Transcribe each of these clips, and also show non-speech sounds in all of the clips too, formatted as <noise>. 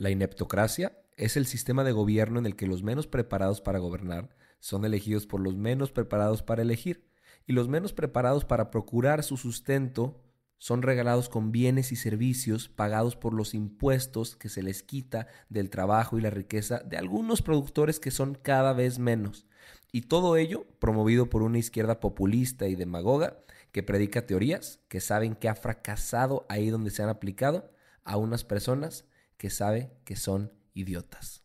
La ineptocracia es el sistema de gobierno en el que los menos preparados para gobernar son elegidos por los menos preparados para elegir, y los menos preparados para procurar su sustento son regalados con bienes y servicios pagados por los impuestos que se les quita del trabajo y la riqueza de algunos productores que son cada vez menos. Y todo ello promovido por una izquierda populista y demagoga que predica teorías que saben que ha fracasado ahí donde se han aplicado a unas personas que sabe que son idiotas.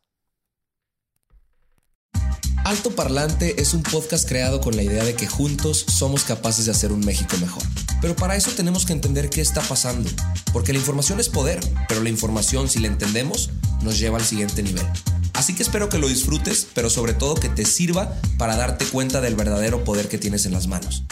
Alto Parlante es un podcast creado con la idea de que juntos somos capaces de hacer un México mejor. Pero para eso tenemos que entender qué está pasando, porque la información es poder, pero la información, si la entendemos, nos lleva al siguiente nivel. Así que espero que lo disfrutes, pero sobre todo que te sirva para darte cuenta del verdadero poder que tienes en las manos.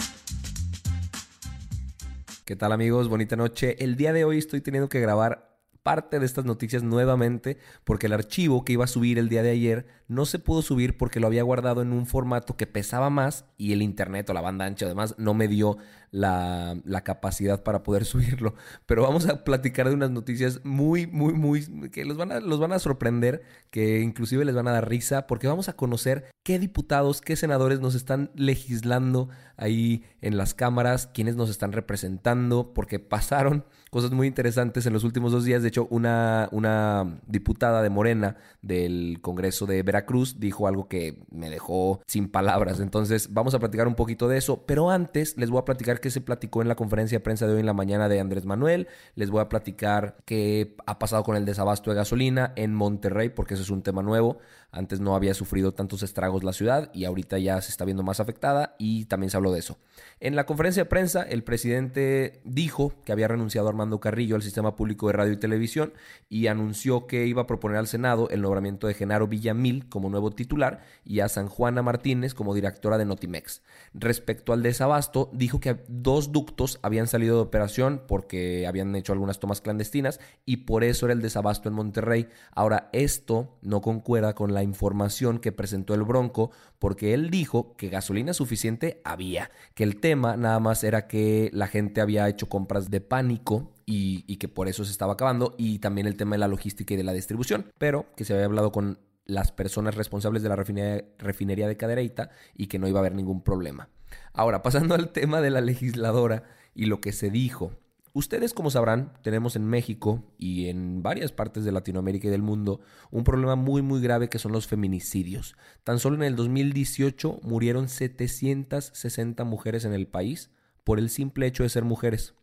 ¿Qué tal amigos? Bonita noche. El día de hoy estoy teniendo que grabar parte de estas noticias nuevamente porque el archivo que iba a subir el día de ayer no se pudo subir porque lo había guardado en un formato que pesaba más y el internet o la banda ancha además no me dio la, capacidad para poder <laughs> subirlo. Pero vamos a platicar de unas noticias muy, muy, muy, que los van, a, los van a sorprender, que inclusive les van a dar risa, porque vamos a conocer qué diputados, qué senadores nos están legislando ahí en las cámaras, quiénes nos están representando, porque pasaron cosas muy interesantes en los últimos dos días. De hecho, una, una diputada de Morena del Congreso de Veracruz dijo algo que me dejó sin palabras. Entonces, vamos a platicar un poquito de eso. Pero antes, les voy a platicar qué se platicó en la conferencia de prensa de hoy en la mañana de Andrés Manuel. Les voy a platicar qué ha pasado con el desabasto de gasolina en Monterrey, porque ese es un tema nuevo. Antes no había sufrido tantos estragos la ciudad y ahorita ya se está viendo más afectada y también se habló de eso. En la conferencia de prensa, el presidente dijo que había renunciado Armando Carrillo al sistema público de radio y televisión y anunció que iba a proponer al Senado el nombramiento de Genaro Villamil como nuevo titular y a San Juana Martínez como directora de Notimex. Respecto al desabasto, dijo que dos ductos habían salido de operación porque habían hecho algunas tomas clandestinas y por eso era el desabasto en Monterrey. Ahora, esto no concuerda con la información que presentó el Bronco, porque él dijo que gasolina suficiente había, que el tema nada más era que la gente había hecho compras de pánico y, que por eso se estaba acabando, y también el tema de la logística y de la distribución, pero que se había hablado con las personas responsables de la refinería, refinería de Cadereyta y que no iba a haber ningún problema. Ahora, pasando <laughs> al tema de la legisladora y lo que se dijo Ustedes, como sabrán, tenemos en México y en varias partes de Latinoamérica y del mundo un problema muy muy grave que son los feminicidios. Tan solo en el 2018 murieron 760 mujeres en el país por el simple hecho de ser mujeres.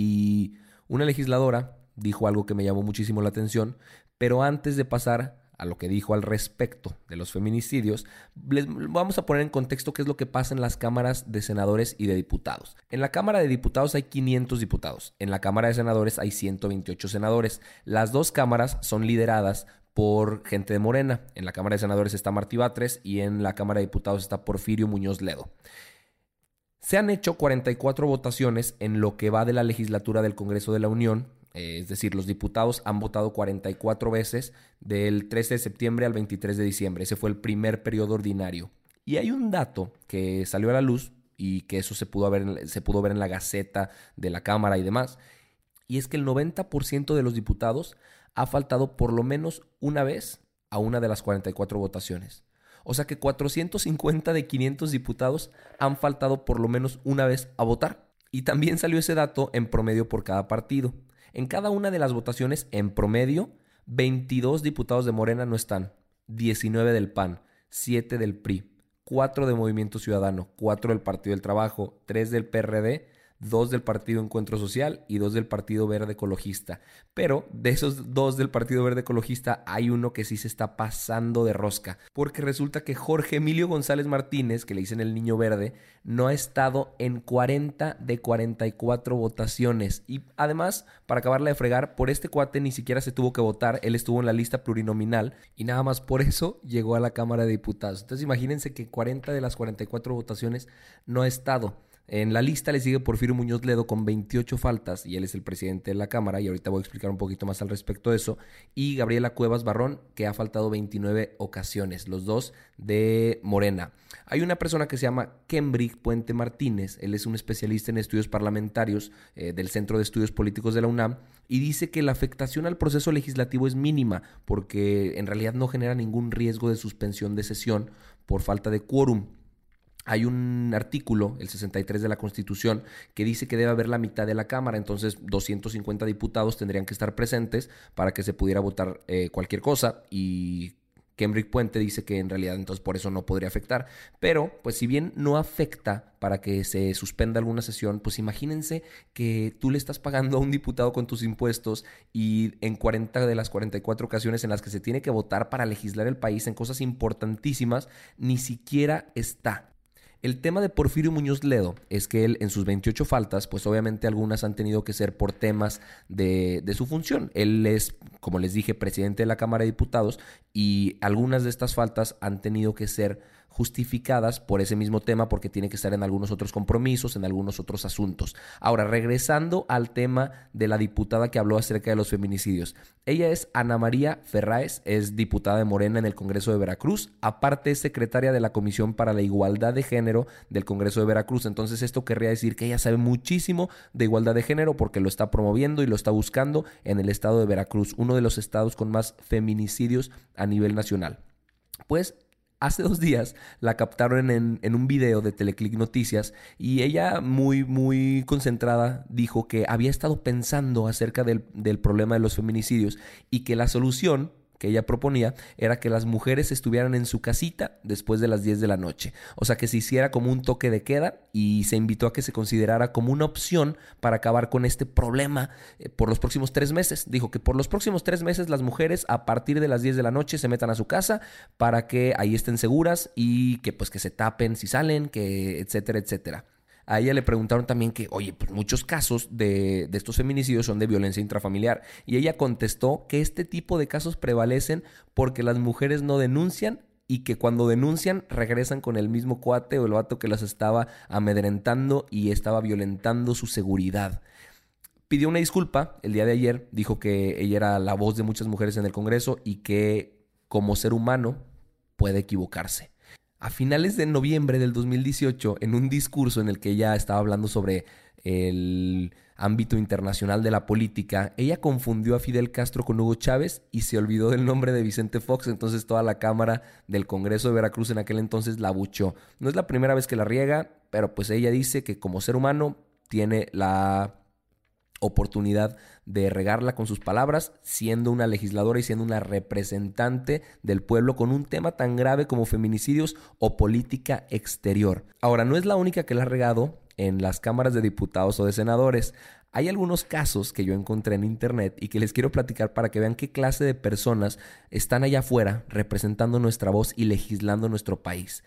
Y una legisladora dijo algo que me llamó muchísimo la atención, pero antes de pasar a lo que dijo al respecto de los feminicidios, les vamos a poner en contexto qué es lo que pasa en las cámaras de senadores y de diputados. En la Cámara de Diputados hay 500 diputados, en la Cámara de Senadores hay 128 senadores. Las dos cámaras son lideradas por gente de Morena. En la Cámara de Senadores está Martí Batres y en la Cámara de Diputados está Porfirio Muñoz Ledo. Se han hecho 44 votaciones en lo que va de la legislatura del Congreso de la Unión eh, es decir, los diputados han votado 44 veces del 13 de septiembre al 23 de diciembre. Ese fue el primer periodo ordinario. Y hay un dato que salió a la luz y que eso se pudo, ver, se pudo ver en la Gaceta de la Cámara y demás. Y es que el 90% de los diputados ha faltado por lo menos una vez a una de las 44 votaciones. O sea que 450 de 500 diputados han faltado por lo menos una vez a votar. Y también salió ese dato en promedio por cada partido. En cada una de las votaciones, en promedio, 22 diputados de Morena no están, 19 del PAN, 7 del PRI, 4 de Movimiento Ciudadano, 4 del Partido del Trabajo, 3 del PRD, dos del Partido Encuentro Social y dos del Partido Verde Ecologista. Pero de esos dos del Partido Verde Ecologista hay uno que sí se está pasando de rosca, porque resulta que Jorge Emilio González Martínez, que le dicen el Niño Verde, no ha estado en 40 de 44 votaciones. Y además, para acabarla de fregar, por este cuate ni siquiera se tuvo que votar, él estuvo en la lista plurinominal y nada más por eso llegó a la Cámara de Diputados. Entonces imagínense que 40 de las 44 votaciones no ha estado. En la lista le sigue Porfirio Muñoz Ledo con 28 faltas y él es el presidente de la Cámara y ahorita voy a explicar un poquito más al respecto de eso. Y Gabriela Cuevas Barrón que ha faltado 29 ocasiones, los dos de Morena. Hay una persona que se llama Kembrick Puente Martínez, él es un especialista en estudios parlamentarios eh, del Centro de Estudios Políticos de la UNAM y dice que la afectación al proceso legislativo es mínima porque en realidad no genera ningún riesgo de suspensión de sesión por falta de quórum hay un artículo, el 63 de la Constitución, que dice que debe haber la mitad de la Cámara, entonces 250 diputados tendrían que estar presentes para que se pudiera votar eh, cualquier cosa y Cambridge Puente dice que en realidad entonces por eso no podría afectar. Pero, pues si bien no afecta para que se suspenda alguna sesión, pues imagínense que tú le estás pagando a un diputado con tus impuestos y en 40 de las 44 ocasiones en las que se tiene que votar para legislar el país en cosas importantísimas, ni siquiera está. El tema de Porfirio Muñoz Ledo es que él en sus 28 faltas, pues obviamente algunas han tenido que ser por temas de, de, su función. Él es, como les dije, presidente de la Cámara de Diputados y algunas de estas faltas han tenido que ser justificadas por ese mismo tema porque tiene que estar en algunos otros compromisos, en algunos otros asuntos. Ahora, regresando al tema de la diputada que habló acerca de los feminicidios. Ella es Ana María Ferráez, es diputada de Morena en el Congreso de Veracruz, aparte es secretaria de la Comisión para la Igualdad de Género del Congreso de Veracruz. Entonces esto querría decir que ella sabe muchísimo de igualdad de género porque lo está promoviendo y lo está buscando en el estado de Veracruz, uno de los estados con más feminicidios a nivel nacional. Pues Hace dos días la captaron en, un video de Teleclick Noticias y ella muy, muy concentrada dijo que había estado pensando acerca del, del problema de los feminicidios y que la solución que ella proponía era que las mujeres estuvieran en su casita después de las 10 de la noche. O sea, que se hiciera como un toque de queda y se invitó a que se considerara como una opción para acabar con este problema eh, por los próximos tres meses. Dijo que por los próximos tres meses las mujeres a partir de las 10 de la noche se metan a su casa para que ahí estén seguras y que pues que se tapen si salen, que etcétera, etcétera a ella le preguntaron también que, oye, pues muchos casos de, estos feminicidios son de violencia intrafamiliar. Y ella contestó que este tipo de casos prevalecen porque las mujeres no denuncian y que cuando denuncian regresan con el mismo cuate o el vato que las estaba amedrentando y estaba violentando su seguridad. Pidió una disculpa el día de ayer, dijo que ella era la voz de muchas mujeres en el Congreso y que como ser humano puede equivocarse. A finales de noviembre del 2018, en un discurso en el que ella estaba hablando sobre el ámbito internacional de la política, ella confundió a Fidel Castro con Hugo Chávez y se olvidó del nombre de Vicente Fox, entonces toda la Cámara del Congreso de Veracruz en aquel entonces la buchó. No es la primera vez que la riega, pero pues ella dice que como ser humano tiene la oportunidad de regarla con sus palabras, siendo una legisladora y siendo una representante del pueblo con un tema tan grave como feminicidios o política exterior. Ahora, no es la única que la ha regado en las cámaras de diputados o de senadores. Hay algunos casos que yo encontré en internet y que les quiero platicar para que vean qué clase de personas están allá afuera representando nuestra voz y legislando nuestro país.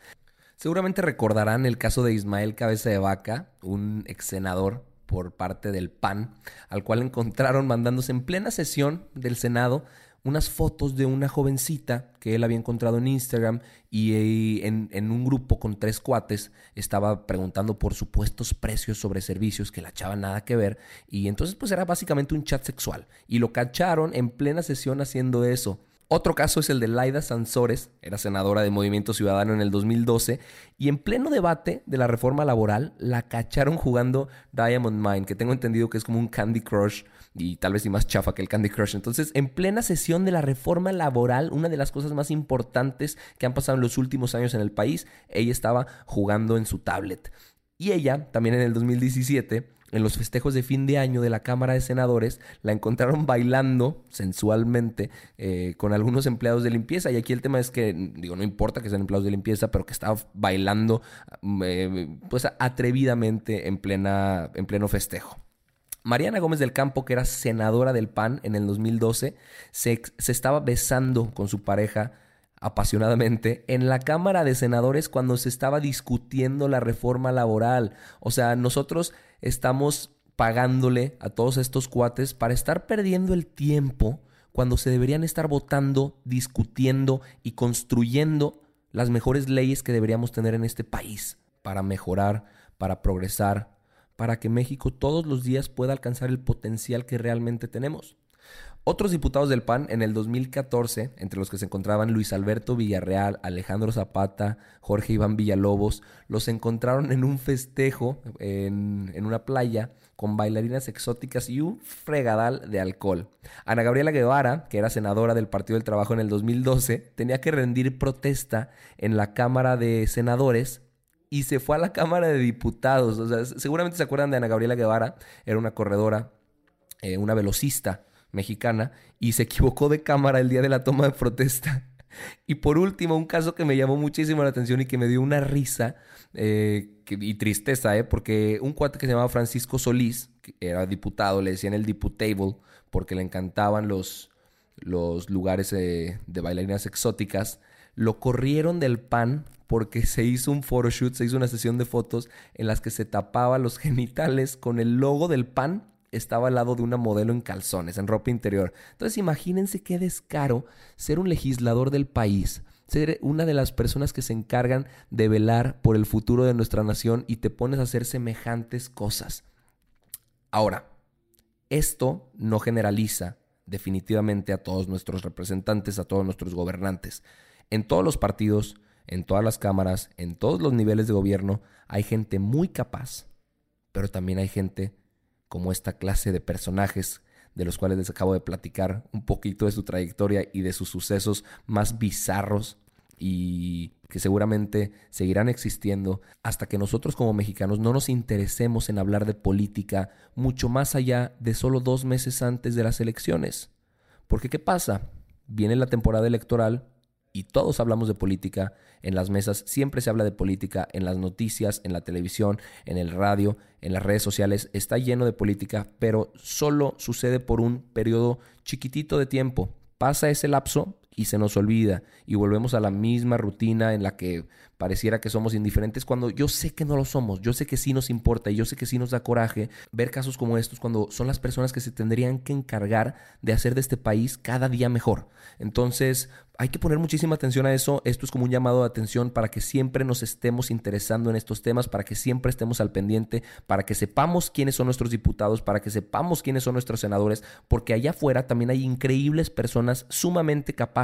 Seguramente recordarán el caso de Ismael Cabeza de Vaca, un ex senador por parte del PAN, al cual encontraron mandándose en plena sesión del Senado unas fotos de una jovencita que él había encontrado en Instagram y en, en, un grupo con tres cuates estaba preguntando por supuestos precios sobre servicios que la chava nada que ver y entonces pues era básicamente un chat sexual y lo cacharon en plena sesión haciendo eso. Otro caso es el de Laida Sansores, era senadora de Movimiento Ciudadano en el 2012, y en pleno debate de la reforma laboral la cacharon jugando Diamond Mine, que tengo entendido que es como un Candy Crush y tal vez y más chafa que el Candy Crush. Entonces, en plena sesión de la reforma laboral, una de las cosas más importantes que han pasado en los últimos años en el país, ella estaba jugando en su tablet. Y ella, también en el 2017, en los festejos de fin de año de la Cámara de Senadores, la encontraron bailando sensualmente eh, con algunos empleados de limpieza. Y aquí el tema es que, digo, no importa que sean empleados de limpieza, pero que estaba bailando eh, pues atrevidamente en, plena, en pleno festejo. Mariana Gómez del Campo, que era senadora del PAN en el 2012, se, se estaba besando con su pareja apasionadamente en la Cámara de Senadores cuando se estaba discutiendo la reforma laboral. O sea, nosotros estamos pagándole a todos estos cuates para estar perdiendo el tiempo cuando se deberían estar votando, discutiendo y construyendo las mejores leyes que deberíamos tener en este país para mejorar, para progresar, para que México todos los días pueda alcanzar el potencial que realmente tenemos. Otros diputados del PAN en el 2014, entre los que se encontraban Luis Alberto Villarreal, Alejandro Zapata, Jorge Iván Villalobos, los encontraron en un festejo en, una playa con bailarinas exóticas y un fregadal de alcohol. Ana Gabriela Guevara, que era senadora del Partido del Trabajo en el 2012, tenía que rendir protesta en la Cámara de Senadores y se fue a la Cámara de Diputados. O sea, seguramente se acuerdan de Ana Gabriela Guevara, era una corredora, eh, una velocista mexicana y se equivocó de cámara el día de la toma de protesta. <laughs> Y por último, un caso que me llamó muchísimo la atención y que me dio una risa eh, y tristeza, eh, porque un cuate que se llamaba Francisco Solís, que era diputado, le decían el diputable, porque le encantaban los, los lugares eh, de bailarinas exóticas, lo corrieron del PAN porque <laughs> se hizo un photoshoot, se hizo una sesión de fotos en las que se tapaba los genitales con el logo del PAN estaba al lado de una modelo en calzones, en ropa interior. Entonces imagínense qué descaro ser un legislador del país, ser una de las personas que se encargan de velar por el futuro de nuestra nación y te pones a hacer semejantes cosas. Ahora, esto no generaliza definitivamente a todos nuestros representantes, a todos nuestros gobernantes. En todos los partidos, en todas las cámaras, en todos los niveles de gobierno, hay gente muy capaz, pero también hay gente como esta clase de personajes de los cuales les acabo de platicar un poquito de su trayectoria y de sus sucesos más bizarros y que seguramente seguirán existiendo hasta que nosotros como mexicanos no nos interesemos en hablar de política mucho más allá de solo dos meses antes de las elecciones. Porque ¿qué pasa? Viene la temporada electoral y todos hablamos de política, en las mesas siempre se habla de política, en las noticias, en la televisión, en el radio, en las redes sociales, está lleno de política, pero solo sucede por un periodo chiquitito de tiempo. Pasa ese lapso y se nos olvida y volvemos a la misma rutina en la que pareciera que somos indiferentes cuando yo sé que no lo somos, yo sé que sí nos importa y yo sé que sí nos da coraje ver casos como estos cuando son las personas que se tendrían que encargar de hacer de este país cada día mejor. Entonces, hay que poner muchísima atención a eso. Esto es como un llamado de atención para que siempre nos estemos interesando en estos temas, para que siempre estemos al pendiente, para que sepamos quiénes son nuestros diputados, para que sepamos quiénes son nuestros senadores, porque allá afuera también hay increíbles personas sumamente capaces,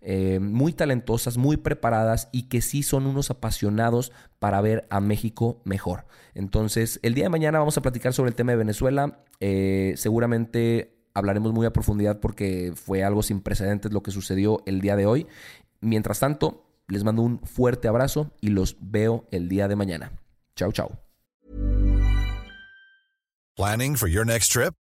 eh, muy talentosas, muy preparadas y que sí son unos apasionados para ver a México mejor. Entonces, el día de mañana vamos a platicar sobre el tema de Venezuela. Eh, seguramente hablaremos muy a profundidad porque fue algo sin precedentes lo que sucedió el día de hoy. Mientras tanto, les mando un fuerte abrazo y los veo el día de mañana. Chao, chao. Planning for your next trip?